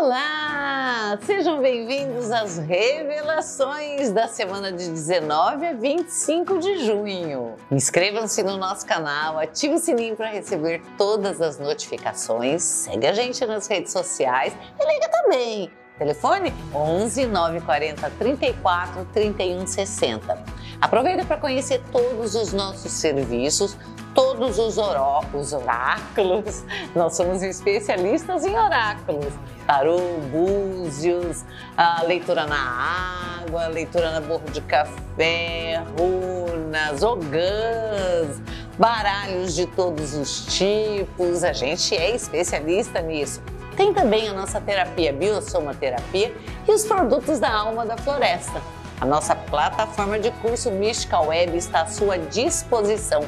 Olá! Sejam bem-vindos às revelações da semana de 19 a 25 de junho. Inscrevam-se no nosso canal, ative o sininho para receber todas as notificações, segue a gente nas redes sociais e liga também. Telefone 11 940 34 31 60. Aproveita para conhecer todos os nossos serviços, todos os, oró, os oráculos. Nós somos especialistas em oráculos. Tarô, búzios, a leitura na água, leitura na borra de café, runas, ogãs, baralhos de todos os tipos. A gente é especialista nisso. Tem também a nossa terapia biosomaterapia e os produtos da alma da floresta. A nossa plataforma de curso Mystical Web está à sua disposição,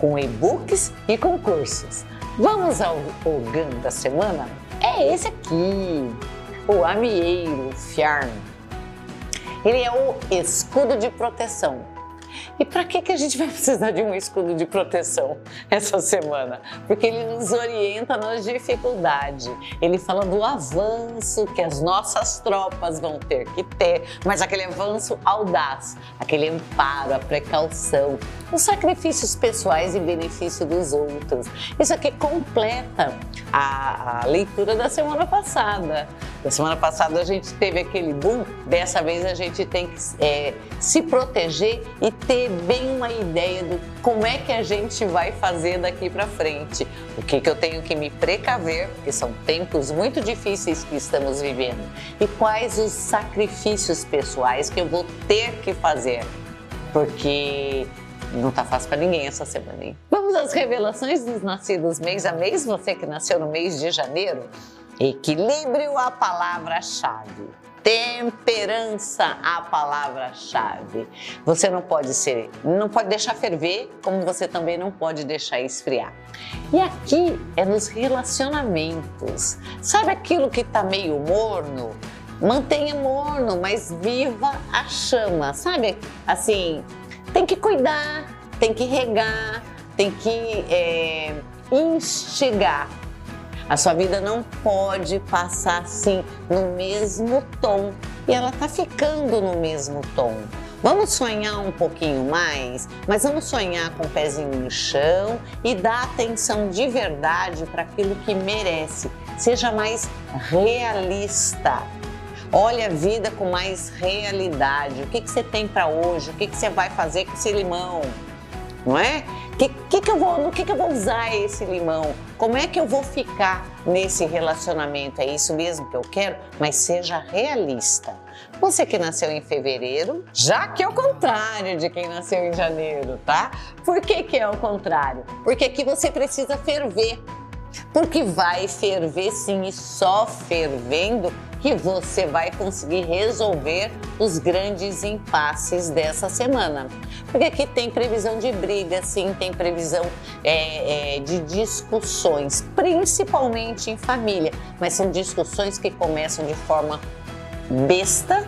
com e-books e com cursos. Vamos ao Ogan da semana? É esse aqui, o Amieiro Fiarn. Ele é o escudo de proteção e para que, que a gente vai precisar de um escudo de proteção essa semana? Porque ele nos orienta nas dificuldades. Ele fala do avanço que as nossas tropas vão ter que ter, mas aquele avanço audaz, aquele amparo, a precaução, os sacrifícios pessoais em benefício dos outros. Isso aqui completa a, a leitura da semana passada. Da semana passada a gente teve aquele boom, dessa vez a gente tem que é, se proteger e ter bem uma ideia do como é que a gente vai fazer daqui para frente. O que, que eu tenho que me precaver, porque são tempos muito difíceis que estamos vivendo, e quais os sacrifícios pessoais que eu vou ter que fazer, porque não tá fácil para ninguém essa semana, hein? Vamos às revelações dos nascidos mês a mês, você que nasceu no mês de janeiro. Equilíbrio a palavra-chave. Temperança a palavra-chave. Você não pode ser, não pode deixar ferver, como você também não pode deixar esfriar. E aqui é nos relacionamentos. Sabe aquilo que está meio morno? Mantenha morno, mas viva a chama. Sabe assim, tem que cuidar, tem que regar, tem que é, instigar a sua vida não pode passar assim no mesmo tom e ela tá ficando no mesmo tom. Vamos sonhar um pouquinho mais, mas vamos sonhar com o pezinho no chão e dar atenção de verdade para aquilo que merece. Seja mais realista. Olhe a vida com mais realidade. O que, que você tem para hoje? O que, que você vai fazer com esse limão? Não é? Que, que que eu vou, no que, que eu vou usar esse limão? Como é que eu vou ficar nesse relacionamento? É isso mesmo que eu quero? Mas seja realista. Você que nasceu em fevereiro, já que é o contrário de quem nasceu em janeiro, tá? Por que, que é o contrário? Porque aqui você precisa ferver. Porque vai ferver sim, e só fervendo que você vai conseguir resolver os grandes impasses dessa semana. Porque aqui tem previsão de briga, sim, tem previsão é, é, de discussões, principalmente em família, mas são discussões que começam de forma besta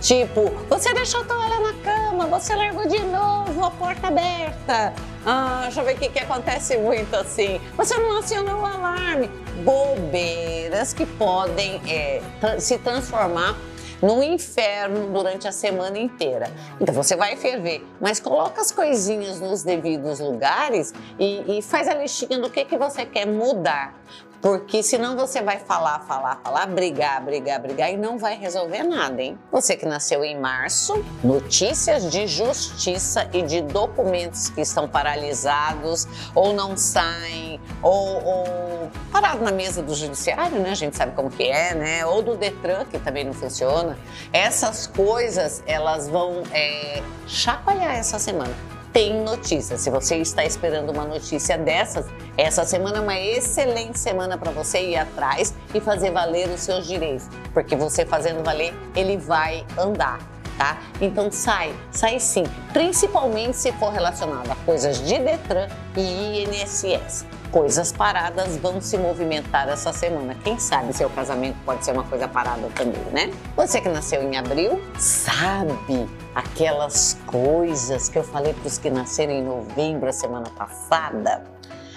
Tipo, você deixou a toalha na cama, você largou de novo a porta aberta. Ah, deixa eu ver o que, que acontece muito assim. Você não acionou o alarme. Bobeiras que podem é, se transformar num inferno durante a semana inteira. Então você vai ferver, mas coloca as coisinhas nos devidos lugares e, e faz a listinha do que, que você quer mudar. Porque senão você vai falar, falar, falar, brigar, brigar, brigar e não vai resolver nada, hein? Você que nasceu em março, notícias de justiça e de documentos que estão paralisados ou não saem, ou, ou parado na mesa do judiciário, né? A gente sabe como que é, né? Ou do Detran, que também não funciona. Essas coisas, elas vão é, chacoalhar essa semana tem notícia. Se você está esperando uma notícia dessas, essa semana é uma excelente semana para você ir atrás e fazer valer os seus direitos, porque você fazendo valer, ele vai andar. Tá? Então sai, sai sim, principalmente se for relacionado a coisas de Detran e INSS. Coisas paradas vão se movimentar essa semana. Quem sabe seu casamento pode ser uma coisa parada também, né? Você que nasceu em abril, sabe aquelas coisas que eu falei para os que nasceram em novembro a semana passada?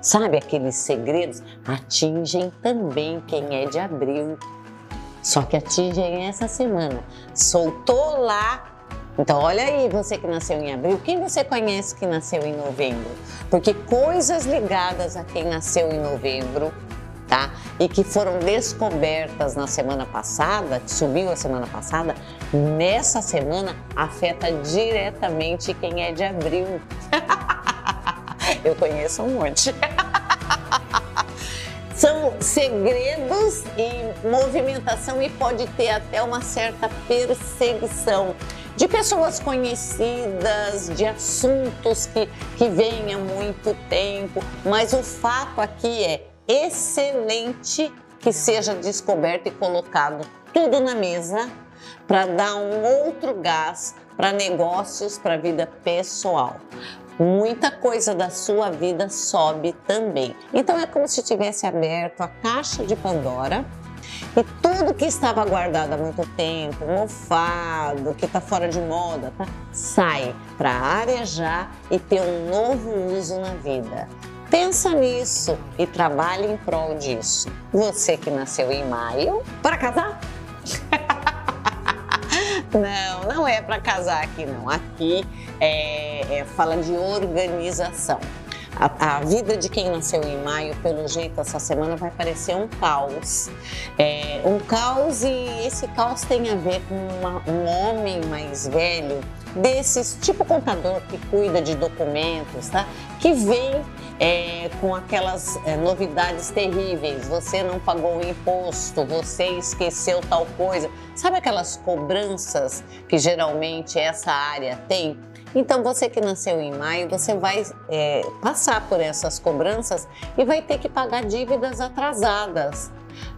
Sabe aqueles segredos? Atingem também quem é de abril. só que atingem essa semana. Soltou lá então, olha aí, você que nasceu em abril, quem você conhece que nasceu em novembro? Porque coisas ligadas a quem nasceu em novembro, tá? E que foram descobertas na semana passada, que subiu a semana passada, nessa semana afeta diretamente quem é de abril. Eu conheço um monte. São segredos e movimentação e pode ter até uma certa perseguição de pessoas conhecidas, de assuntos que, que vêm há muito tempo, mas o fato aqui é excelente que seja descoberto e colocado tudo na mesa para dar um outro gás para negócios, para vida pessoal. Muita coisa da sua vida sobe também. Então é como se tivesse aberto a caixa de Pandora e tudo que estava guardado há muito tempo, mofado, que está fora de moda, tá? sai para arejar e ter um novo uso na vida. Pensa nisso e trabalhe em prol disso. Você que nasceu em maio, para casar? não, não é para casar aqui não. Aqui é, é, fala de organização. A, a, vida de quem nasceu em maio, pelo jeito, essa semana vai parecer um caos. É, um caos e esse caos tem a ver com uma, um homem mais velho, desses, tipo contador que cuida de documentos, tá? Que vem é, com aquelas é, novidades terríveis. Você não pagou o imposto, você esqueceu tal coisa. Sabe aquelas cobranças que geralmente essa área tem? Então, você que nasceu em maio, você vai é, passar por essas cobranças e vai ter que pagar dívidas atrasadas.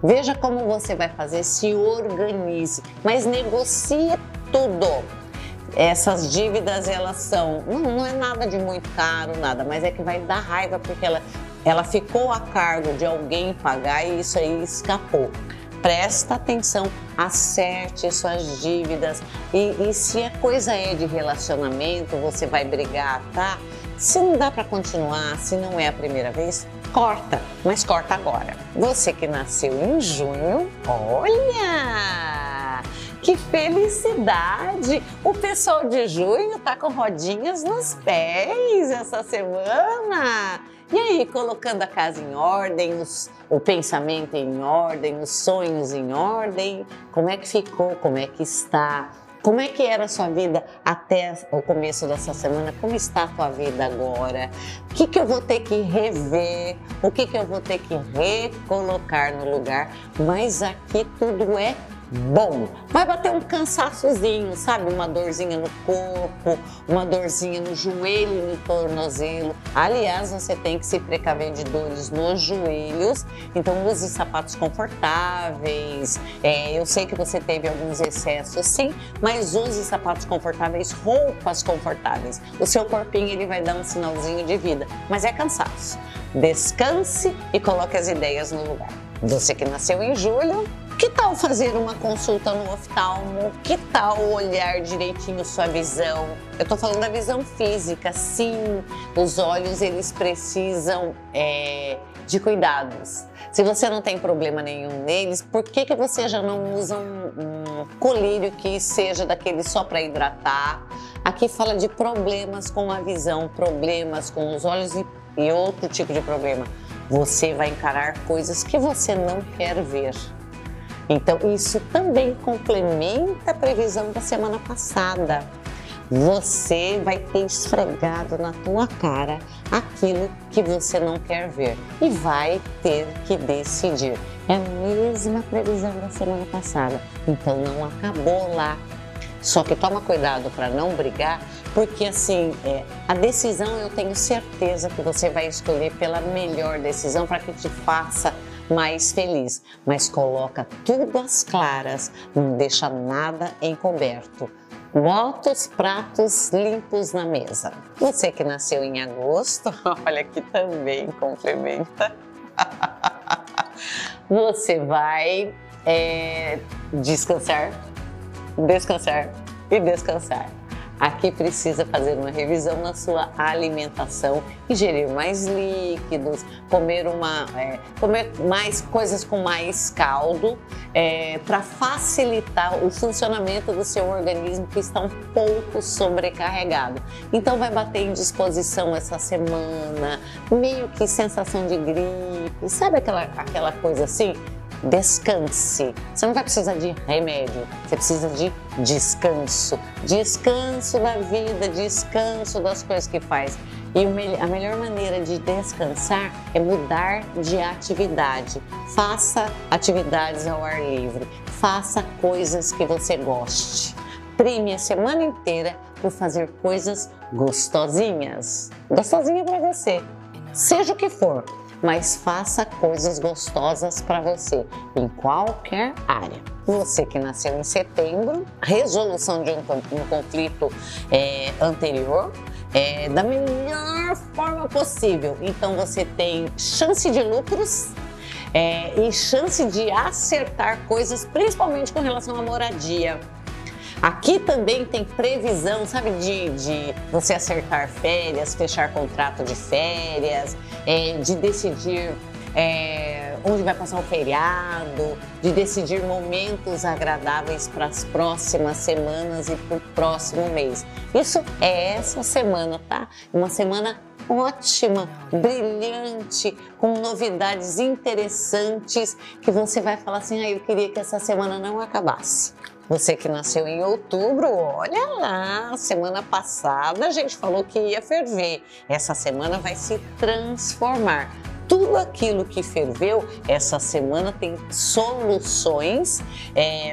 Veja como você vai fazer, se organize, mas negocie tudo. Essas dívidas, elas são, não, não é nada de muito caro, nada, mas é que vai dar raiva porque ela, ela ficou a cargo de alguém pagar e isso aí escapou presta atenção, acerte suas dívidas e, e se a coisa é de relacionamento, você vai brigar, tá? Se não dá para continuar, se não é a primeira vez, corta, mas corta agora. Você que nasceu em junho, olha! Que felicidade! O pessoal de junho tá com rodinhas nos pés essa semana. E aí, colocando a casa em ordem, os, o pensamento em ordem, os sonhos em ordem, como é que ficou, como é que está? Como é que era a sua vida até o começo dessa semana? Como está a tua vida agora? O que, que eu vou ter que rever? O que, que eu vou ter que recolocar no lugar? Mas aqui tudo é bom. Vai bater um cansaçozinho, sabe? Uma dorzinha no corpo, uma dorzinha no joelho, no tornozelo. Aliás, você tem que se precaver de dores nos joelhos, então use sapatos confortáveis. É, eu sei que você teve alguns excessos, sim, mas use sapatos confortáveis, roupas confortáveis. O seu corpinho ele vai dar um sinalzinho de vida, mas é cansaço. Descanse e coloque as ideias no lugar. Você que nasceu em julho, que tal fazer uma consulta no oftalmo? Que tal olhar direitinho sua visão? Eu tô falando da visão física, sim. Os olhos eles precisam é, de cuidados. Se você não tem problema nenhum neles, por que, que você já não usa um, um colírio que seja daquele só para hidratar? Aqui fala de problemas com a visão, problemas com os olhos e, e outro tipo de problema você vai encarar coisas que você não quer ver. Então, isso também complementa a previsão da semana passada. Você vai ter esfregado na tua cara aquilo que você não quer ver e vai ter que decidir. É a mesma previsão da semana passada, então não acabou lá. Só que toma cuidado para não brigar, porque assim, é, a decisão eu tenho certeza que você vai escolher pela melhor decisão para que te faça mais feliz. Mas coloca tudo às claras, não deixa nada encoberto. Bota os pratos limpos na mesa. Você que nasceu em agosto, olha aqui também complementa. Você vai é, descansar, descansar e descansar aqui precisa fazer uma revisão na sua alimentação, ingerir mais líquidos, comer, uma, é, comer mais coisas com mais caldo, é, para facilitar o funcionamento do seu organismo que está um pouco sobrecarregado. Então vai bater em disposição essa semana, meio que sensação de gripe, sabe aquela, aquela coisa assim? Descanse. Você não vai precisar de remédio, você precisa de descanso. Descanso da vida, descanso das coisas que faz. E a melhor maneira de descansar é mudar de atividade. Faça atividades ao ar livre, faça coisas que você goste. Prime a semana inteira por fazer coisas gostosinhas. Gostosinha para você, seja o que for mas faça coisas gostosas para você em qualquer área. Você que nasceu em setembro, resolução de um, um conflito é, anterior, é, da melhor forma possível. Então você tem chance de lucros é, e chance de acertar coisas, principalmente com relação à moradia. Aqui também tem previsão, sabe, de, de você acertar férias, fechar contrato de férias, é, de decidir é, onde vai passar o feriado, de decidir momentos agradáveis para as próximas semanas e para o próximo mês. Isso é essa semana, tá? Uma semana ótima, brilhante, com novidades interessantes que você vai falar assim: ah, eu queria que essa semana não acabasse. Você que nasceu em outubro, olha lá, semana passada a gente falou que ia ferver. Essa semana vai se transformar. Tudo aquilo que ferveu essa semana tem soluções é,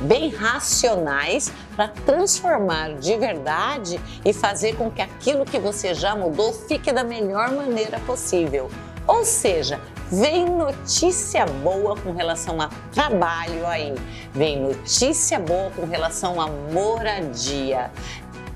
bem racionais para transformar de verdade e fazer com que aquilo que você já mudou fique da melhor maneira possível. Ou seja, Vem notícia boa com relação a trabalho aí, vem notícia boa com relação a moradia.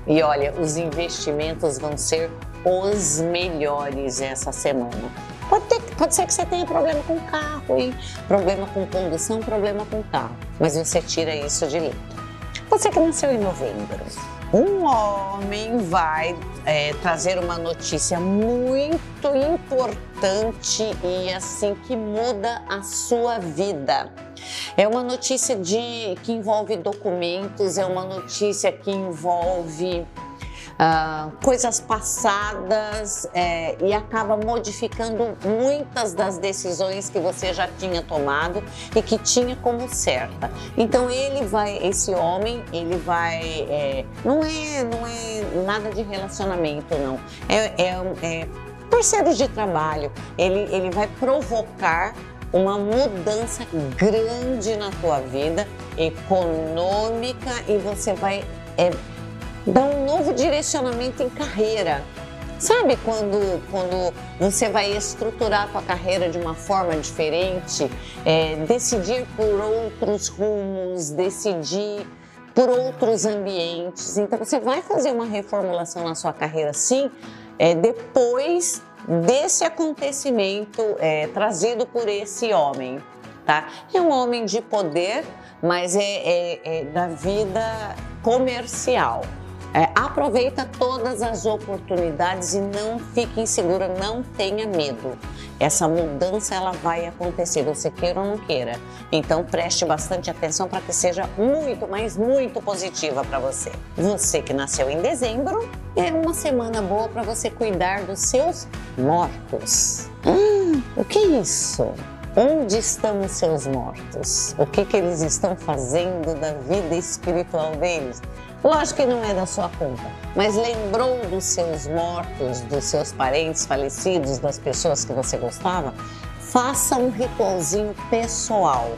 E olha, os investimentos vão ser os melhores essa semana. Pode, ter, pode ser que você tenha problema com carro, hein? Problema com condução, problema com carro. Mas você tira isso de letra. Você que nasceu em novembro um homem vai é, trazer uma notícia muito importante e assim que muda a sua vida. É uma notícia de que envolve documentos, é uma notícia que envolve uh, coisas passadas é, e acaba modificando muitas das decisões que você já tinha tomado e que tinha como certa. Então ele vai, esse homem, ele vai, é, não é, não é nada de relacionamento não, é, é, é parceiros de trabalho. Ele, ele vai provocar uma mudança grande na tua vida econômica e você vai é, dá um novo direcionamento em carreira. Sabe quando, quando você vai estruturar a sua carreira de uma forma diferente, é, decidir por outros rumos, decidir por outros ambientes. Então você vai fazer uma reformulação na sua carreira sim, é, depois desse acontecimento é, trazido por esse homem. Tá? É um homem de poder, mas é, é, é da vida comercial. É, aproveita todas as oportunidades e não fique insegura, não tenha medo. Essa mudança ela vai acontecer, você queira ou não queira. Então preste bastante atenção para que seja muito, mas muito positiva para você. Você que nasceu em dezembro, é uma semana boa para você cuidar dos seus mortos. Hum, o que é isso? Onde estão os seus mortos? O que, que eles estão fazendo da vida espiritual deles? Lógico que não é da sua conta, mas lembrou dos seus mortos, dos seus parentes falecidos, das pessoas que você gostava? Faça um ritualzinho pessoal.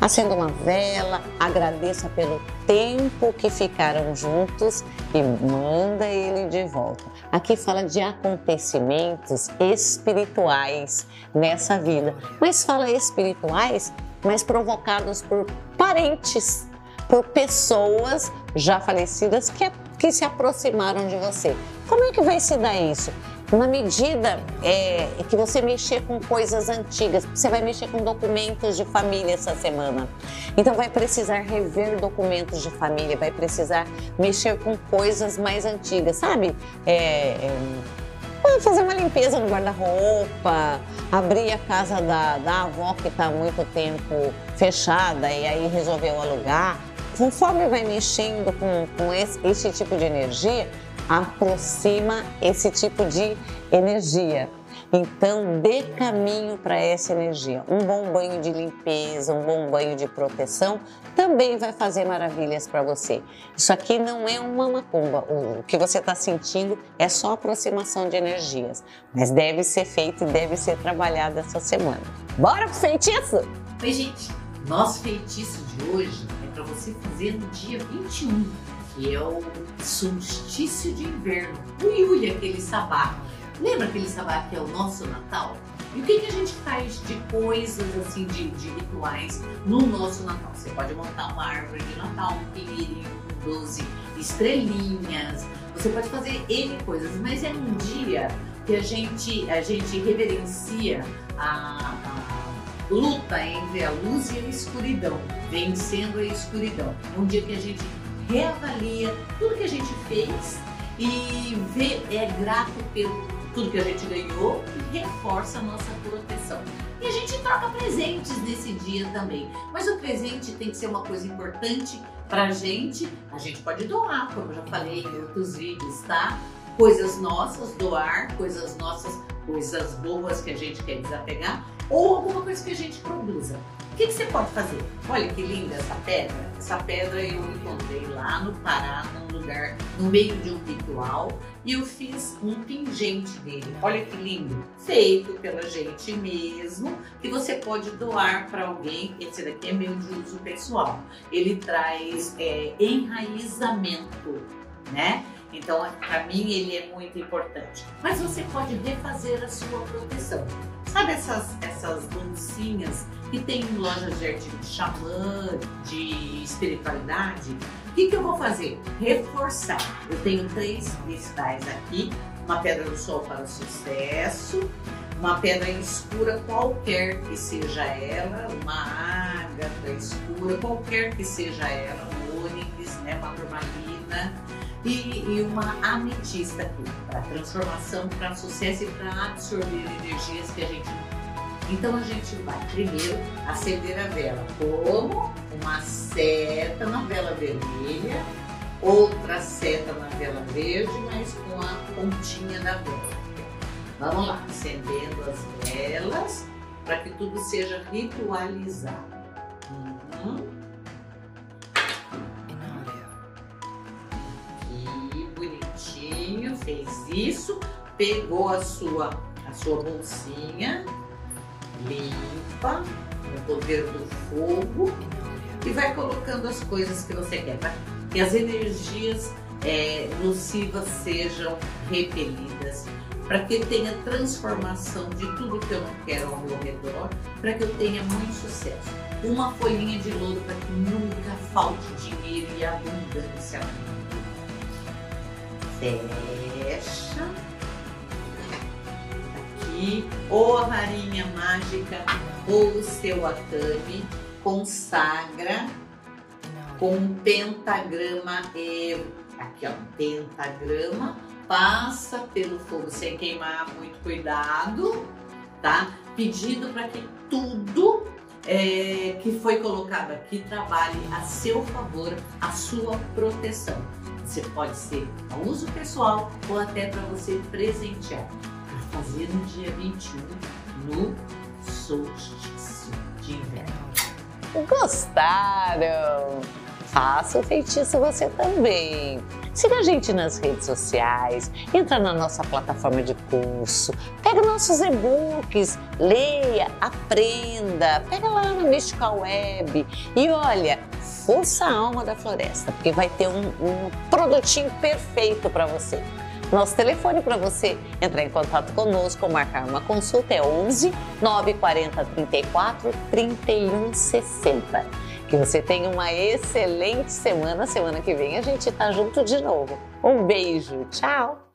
Acenda uma vela, agradeça pelo tempo que ficaram juntos e manda ele de volta. Aqui fala de acontecimentos espirituais nessa vida, mas fala espirituais, mas provocados por parentes por pessoas já falecidas que, que se aproximaram de você. Como é que vai se dar isso? na medida é, que você mexer com coisas antigas, você vai mexer com documentos de família essa semana. Então vai precisar rever documentos de família, vai precisar mexer com coisas mais antigas, sabe? É, é, fazer uma limpeza no guarda-roupa, abrir a casa da, da avó que está há muito tempo fechada e aí resolveu alugar. Conforme vai mexendo com, com esse, esse tipo de energia, aproxima esse tipo de energia. Então, dê caminho para essa energia. Um bom banho de limpeza, um bom banho de proteção também vai fazer maravilhas para você. Isso aqui não é uma macumba. O que você está sentindo é só aproximação de energias, mas deve ser feito e deve ser trabalhado essa semana. Bora pro feitiço? Oi, gente. Nosso feitiço de hoje para você fazer no dia 21 que é o solstício de inverno. O Yuli, aquele sabá. Lembra aquele sabá que é o nosso Natal? E o que, que a gente faz de coisas assim, de, de rituais no nosso Natal? Você pode montar uma árvore de Natal, um pinheirinho com 12 estrelinhas, você pode fazer N coisas, mas é um dia que a gente, a gente reverencia a, a luta entre a luz e a escuridão, vencendo a escuridão. É um dia que a gente reavalia tudo que a gente fez e vê, é grato pelo tudo que a gente ganhou e reforça a nossa proteção. E a gente troca presentes nesse dia também. Mas o presente tem que ser uma coisa importante pra gente. A gente pode doar, como eu já falei em outros vídeos, tá? Coisas nossas, doar, coisas nossas, coisas boas que a gente quer desapegar, ou alguma coisa que a gente produza. O que, que, você pode fazer? Olha que linda essa pedra. Essa pedra eu encontrei lá no Pará, num lugar, no meio de um ritual, e eu fiz um pingente dele. Olha que lindo. Feito pela gente mesmo, que você pode doar para alguém. Esse daqui é meu de uso pessoal. Ele traz é, enraizamento, né? Então, para mim, ele é muito importante. Mas você pode refazer a sua proteção. Sabe essas, essas bolsinhas que tem lojas de artigo de xamã, de espiritualidade? O que, que eu vou fazer? Reforçar. Eu tenho três cristais aqui, uma pedra do sol para o sucesso, uma pedra escura qualquer que seja ela, uma ágata escura qualquer que seja ela, um ônix, né, uma turmalina e, e uma ametista aqui, para transformação, para sucesso e para absorver energias que a gente não então a gente vai primeiro acender a vela como uma seta na vela vermelha, outra seta na vela verde, mas com a pontinha da vela. Vamos lá, acendendo as velas para que tudo seja ritualizado. Uhum. Fez isso, pegou a sua, a sua bolsinha, limpa, no poder do fogo, e vai colocando as coisas que você quer, para que as energias é, nocivas sejam repelidas, para que tenha transformação de tudo que eu não quero ao meu redor, para que eu tenha muito sucesso. Uma folhinha de louro para que nunca falte dinheiro e abundância fecha aqui ou a varinha mágica ou o seu atame, consagra com um pentagrama aqui ó, pentagrama, passa pelo fogo sem queimar, muito cuidado, tá? Pedindo para que tudo é, que foi colocado aqui trabalhe a seu favor, a sua proteção. Você pode ser a uso pessoal ou até para você presentear. Para fazer no dia 21, no solstício de inverno. Gostaram? Faça o feitiço você também. Siga a gente nas redes sociais, entra na nossa plataforma de curso, pega nossos e-books, leia, aprenda, pega lá na Mystical Web e olha, força a alma da floresta, porque vai ter um, um produtinho perfeito para você. Nosso telefone para você entrar em contato conosco ou marcar uma consulta é 11 940 34 31 60. Que você tenha uma excelente semana. Semana que vem a gente está junto de novo. Um beijo, tchau!